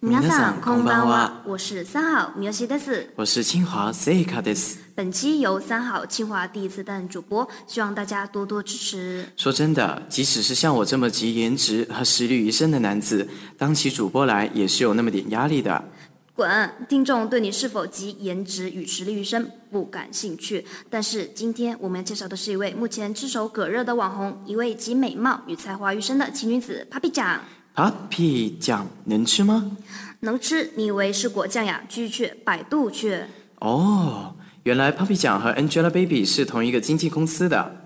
んこんばんは。我是三号米歇です。我是清华塞卡です。本期由三号清华第一次担任主播，希望大家多多支持。说真的，即使是像我这么集颜值和实力于一身的男子，当起主播来也是有那么点压力的。滚！听众对你是否集颜值与实力于身不感兴趣，但是今天我们要介绍的是一位目前炙手可热的网红，一位集美貌与才华于身的奇女子，Papi 酱。p u p y 酱能吃吗？能吃，你以为是果酱呀？去去，百度去。哦，原来 Papi 酱和 Angelababy 是同一个经纪公司的。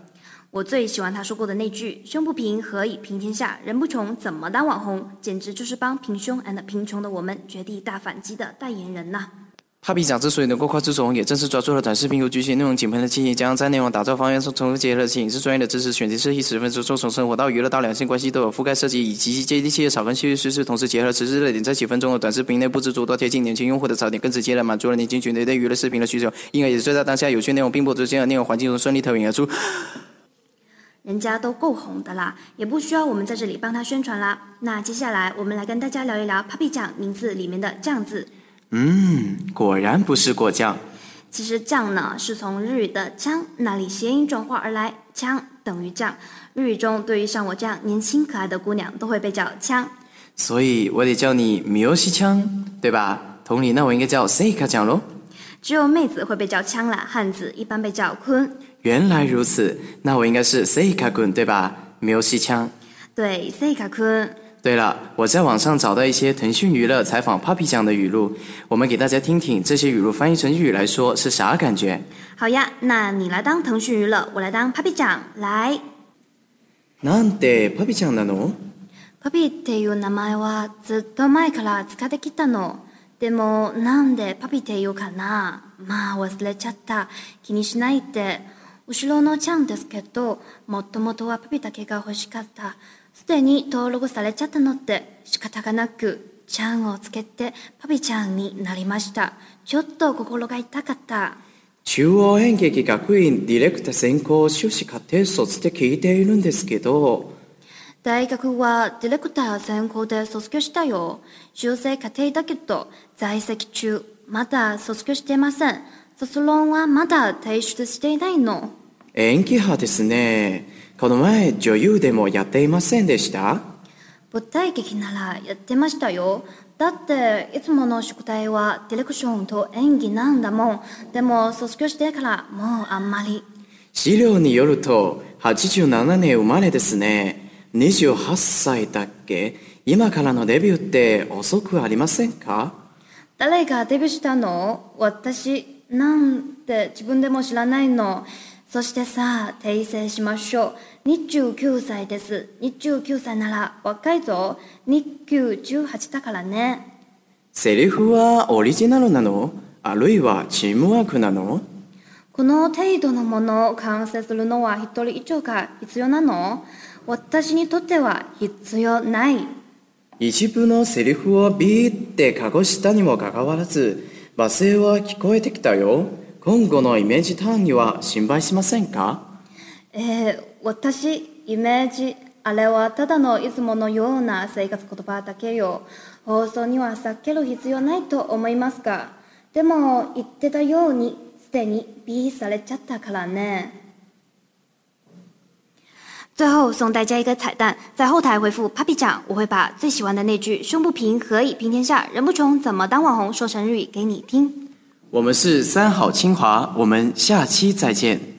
我最喜欢他说过的那句：“胸不平，何以平天下？人不穷，怎么当网红？”简直就是帮平胸 and 贫穷的我们绝地大反击的代言人呐！Papi 酱之所以能够快速走红，也正是抓住了短视频和剧情内容井喷的契机。将在内容打造方面，从从结合了影视专业的知识，选题设计十分钟做从生活到娱乐到两性关系都有覆盖设计，以及接地气的草根叙事。同时结合时事热点，在几分钟的短视频内布置诸多贴近年轻用户的槽点，更直接的满足了年轻群体对娱乐视频的需求。因而也是在当下有趣内容并不直见的内容环境中顺利脱颖而出。人家都够红的啦，也不需要我们在这里帮他宣传啦。那接下来我们来跟大家聊一聊 Papi 酱名字里面的“酱”字。嗯，果然不是果酱。其实酱呢，是从日语的“枪”那里谐音转化而来，“枪”等于“酱”。日语中，对于像我这样年轻可爱的姑娘，都会被叫“枪”。所以我得叫你 m i y 枪”，对吧？同理，那我应该叫 “seika 酱”喽。只有妹子会被叫“枪”啦，汉子一般被叫“坤”。原来如此，那我应该是 “seika 坤”，对吧 m i y 枪。对，seika 坤。对了，我在网上找到一些腾讯娱乐采访 Papi 酱的语录，我们给大家听听这些语录翻译成日语来说是啥感觉？好呀，那你来当腾讯娱乐，我来当 Papi 酱，来。なんで Papi なの？Papi という名はずっと前から使ってきたの。でもなんで Papi というかな。まあ忘れちゃった。気にしないで。後ろのちゃんですけど、は p a だけが欲しかった。すでに登録されちゃったのって仕方がなく、ちゃんをつけてパピちゃんになりました。ちょっと心が痛かった。中央演劇学院ディレクター専攻修士課程卒って聞いているんですけど、大学はディレクター専攻で卒業したよ。修正課程だけど、在籍中、まだ卒業していません。卒論はまだ提出していないの。演技派ですね。この前女優でもやっていませんでした舞台劇ならやってましたよ。だっていつもの宿題はディレクションと演技なんだもん。でも卒業してからもうあんまり。資料によると87年生まれですね。28歳だっけ今からのデビューって遅くありませんか誰がデビューしたの私なんて自分でも知らないの。そしてさ、訂正しましょう。29歳です。29歳なら若いぞ。日給1 8だからね。セリフはオリジナルなのあるいはチームワークなのこの程度のものを完成するのは一人以上が必要なの私にとっては必要ない。一部のセリフをビーってごしたにもかかわらず、罵声は聞こえてきたよ。今後のイメージターンには心配しませんかえー、私、イメージ、あれはただのいつものような生活言葉だけよ。放送には避ける必要ないと思いますが、でも言ってたように、すでに B されちゃったからね。最後送大家一个彩蛋，在后台回复 “Papi 酱”，我会把最喜欢的那句“胸不平，何以平天下；人不穷，怎么当网红”说成日语给你听。我们是三好清华，我们下期再见。